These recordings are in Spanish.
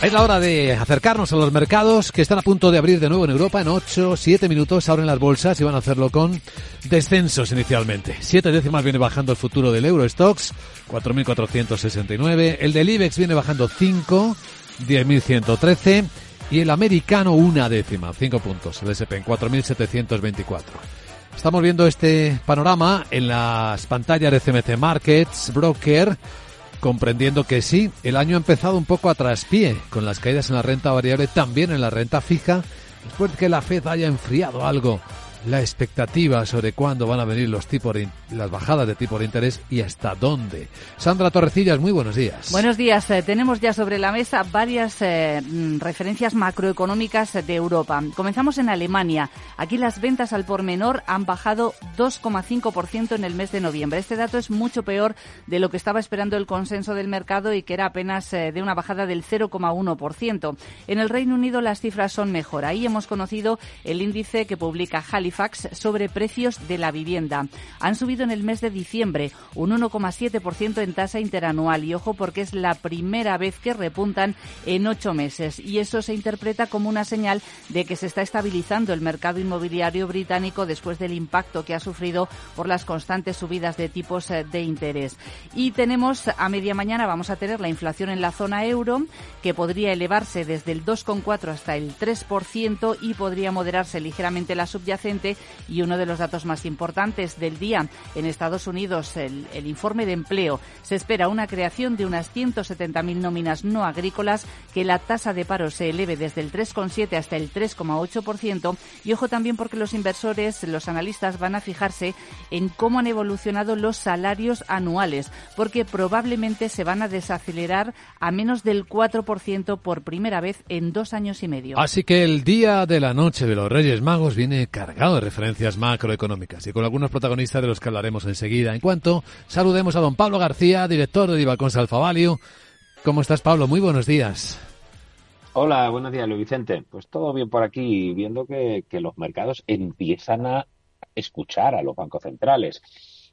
Es la hora de acercarnos a los mercados que están a punto de abrir de nuevo en Europa en 8, 7 minutos. Abren las bolsas y van a hacerlo con descensos inicialmente. Siete décimas viene bajando el futuro del Eurostox, 4.469. El del IBEX viene bajando 5, 10.113. Y el americano una décima, 5 puntos. El SP en 4.724. Estamos viendo este panorama en las pantallas de CMC Markets, Broker comprendiendo que sí, el año ha empezado un poco a traspié, con las caídas en la renta variable, también en la renta fija, después de que la Fed haya enfriado algo la expectativa sobre cuándo van a venir los tipos las bajadas de tipo de interés y hasta dónde. Sandra Torrecillas, muy buenos días. Buenos días. Eh, tenemos ya sobre la mesa varias eh, mm, referencias macroeconómicas de Europa. Comenzamos en Alemania. Aquí las ventas al por menor han bajado 2,5% en el mes de noviembre. Este dato es mucho peor de lo que estaba esperando el consenso del mercado y que era apenas eh, de una bajada del 0,1%. En el Reino Unido las cifras son mejor. Ahí hemos conocido el índice que publica Halifax sobre precios de la vivienda. Han subido en el mes de diciembre un 1,7% en tasa interanual y ojo porque es la primera vez que repuntan en ocho meses y eso se interpreta como una señal de que se está estabilizando el mercado inmobiliario británico después del impacto que ha sufrido por las constantes subidas de tipos eh, de interés. Y tenemos a media mañana vamos a tener la inflación en la zona euro que podría elevarse desde el 2,4 hasta el 3% y podría moderarse ligeramente la subyacente y uno de los datos más importantes del día en Estados Unidos, el, informe de empleo. Se espera una creación de unas 170.000 nóminas no agrícolas, que la tasa de paro se eleve desde el 3,7 hasta el 3,8% y ojo también porque los inversores, los analistas van a fijarse en cómo han evolucionado los salarios anuales, porque probablemente se van a desacelerar a menos del 4% por primera vez en dos años y medio. Así que el día de la noche de los Reyes Magos viene cargado referencias macroeconómicas y con algunos protagonistas de los que hablaremos enseguida. En cuanto saludemos a don Pablo García, director de Divacons Alfa Value. ¿Cómo estás, Pablo? Muy buenos días. Hola, buenos días, Luis Vicente. Pues todo bien por aquí, viendo que los mercados empiezan a escuchar a los bancos centrales.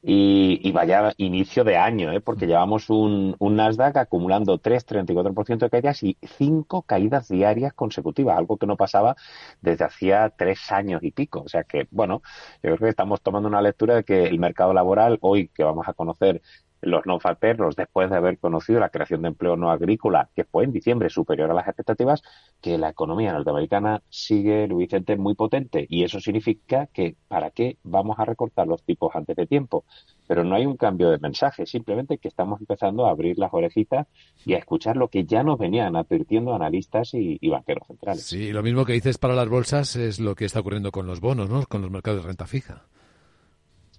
Y, vaya inicio de año, ¿eh? porque llevamos un, un Nasdaq acumulando 3,34% de caídas y cinco caídas diarias consecutivas, algo que no pasaba desde hacía tres años y pico. O sea que, bueno, yo creo que estamos tomando una lectura de que el mercado laboral, hoy que vamos a conocer los no falperros, después de haber conocido la creación de empleo no agrícola, que fue en diciembre superior a las expectativas, que la economía norteamericana sigue, Luis Vicente, muy potente. Y eso significa que, ¿para qué vamos a recortar los tipos antes de tiempo? Pero no hay un cambio de mensaje, simplemente que estamos empezando a abrir las orejitas y a escuchar lo que ya nos venían advirtiendo analistas y, y banqueros centrales. Sí, lo mismo que dices para las bolsas es lo que está ocurriendo con los bonos, ¿no? Con los mercados de renta fija.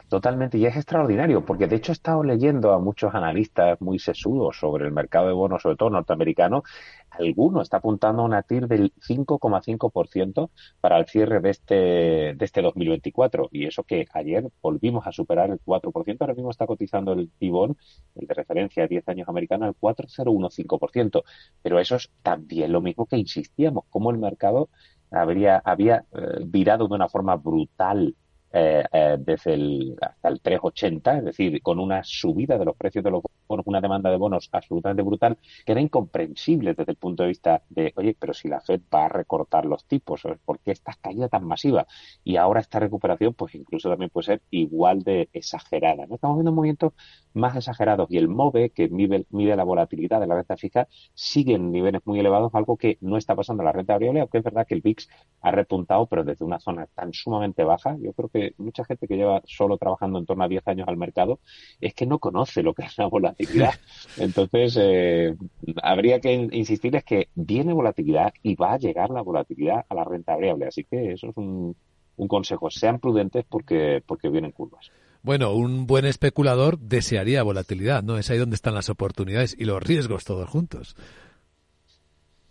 Totalmente, y es extraordinario, porque de hecho he estado leyendo a muchos analistas muy sesudos sobre el mercado de bonos, sobre todo norteamericano. Alguno está apuntando a una TIR del 5,5% para el cierre de este, de este 2024. Y eso que ayer volvimos a superar el 4%, ahora mismo está cotizando el Tibón, el de referencia a 10 años americano, al 4,015%. Pero eso es también lo mismo que insistíamos, cómo el mercado habría, había eh, virado de una forma brutal eh, eh, desde el, hasta el 3,80, es decir, con una subida de los precios de los bonos, una demanda de bonos absolutamente brutal, que era incomprensible desde el punto de vista de, oye, pero si la Fed va a recortar los tipos, ¿por qué esta caída tan masiva? Y ahora esta recuperación, pues incluso también puede ser igual de exagerada. ¿no? Estamos viendo movimientos más exagerados y el MOVE, que mide, mide la volatilidad de la renta fija, sigue en niveles muy elevados, algo que no está pasando en la renta variable, aunque es verdad que el VIX ha repuntado, pero desde una zona tan sumamente baja. Yo creo que mucha gente que lleva solo trabajando en torno a 10 años al mercado es que no conoce lo que es la volatilidad. Entonces, eh, habría que insistir es que viene volatilidad y va a llegar la volatilidad a la renta variable. Así que eso es un, un consejo. Sean prudentes porque, porque vienen curvas. Bueno, un buen especulador desearía volatilidad, ¿no? Es ahí donde están las oportunidades y los riesgos todos juntos.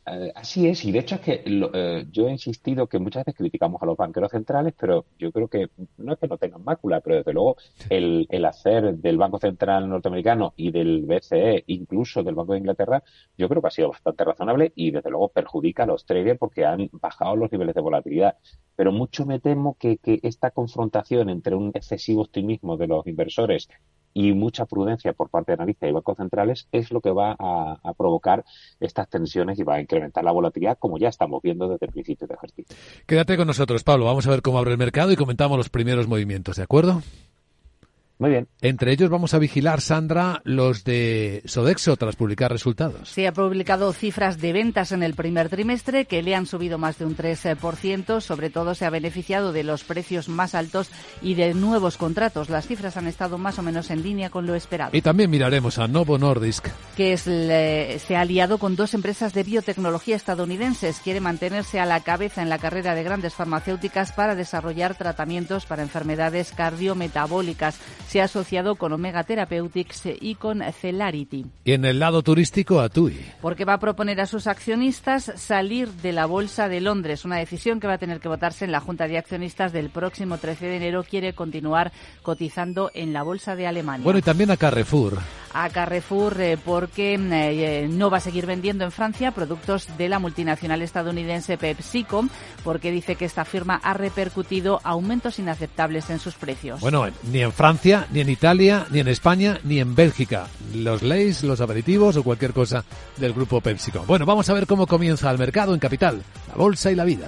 Eh, así es, y de hecho es que eh, yo he insistido que muchas veces criticamos a los banqueros centrales, pero yo creo que no es que no tengan mácula, pero desde luego el, el hacer del Banco Central norteamericano y del BCE, incluso del Banco de Inglaterra, yo creo que ha sido bastante razonable y desde luego perjudica a los traders porque han bajado los niveles de volatilidad. Pero mucho me temo que, que esta confrontación entre un excesivo optimismo de los inversores y mucha prudencia por parte de analistas y bancos centrales es lo que va a, provocar estas tensiones y va a incrementar la volatilidad como ya estamos viendo desde el principio de ejercicio. Quédate con nosotros, Pablo. Vamos a ver cómo abre el mercado y comentamos los primeros movimientos, ¿de acuerdo? Muy bien. Entre ellos vamos a vigilar, Sandra, los de Sodexo tras publicar resultados. Sí, ha publicado cifras de ventas en el primer trimestre que le han subido más de un 13%. Sobre todo se ha beneficiado de los precios más altos y de nuevos contratos. Las cifras han estado más o menos en línea con lo esperado. Y también miraremos a Novo Nordisk. Que es, se ha aliado con dos empresas de biotecnología estadounidenses. Quiere mantenerse a la cabeza en la carrera de grandes farmacéuticas para desarrollar tratamientos para enfermedades cardiometabólicas se ha asociado con Omega Therapeutics y con Celarity. Y en el lado turístico, a TUI. Porque va a proponer a sus accionistas salir de la Bolsa de Londres, una decisión que va a tener que votarse en la Junta de Accionistas del próximo 13 de enero. Quiere continuar cotizando en la Bolsa de Alemania. Bueno, y también a Carrefour. A Carrefour eh, porque eh, no va a seguir vendiendo en Francia productos de la multinacional estadounidense PepsiCo, porque dice que esta firma ha repercutido aumentos inaceptables en sus precios. Bueno, ni en Francia ni en Italia, ni en España, ni en Bélgica. Los leis, los aperitivos o cualquier cosa del grupo PepsiCo. Bueno, vamos a ver cómo comienza el mercado en Capital, la bolsa y la vida.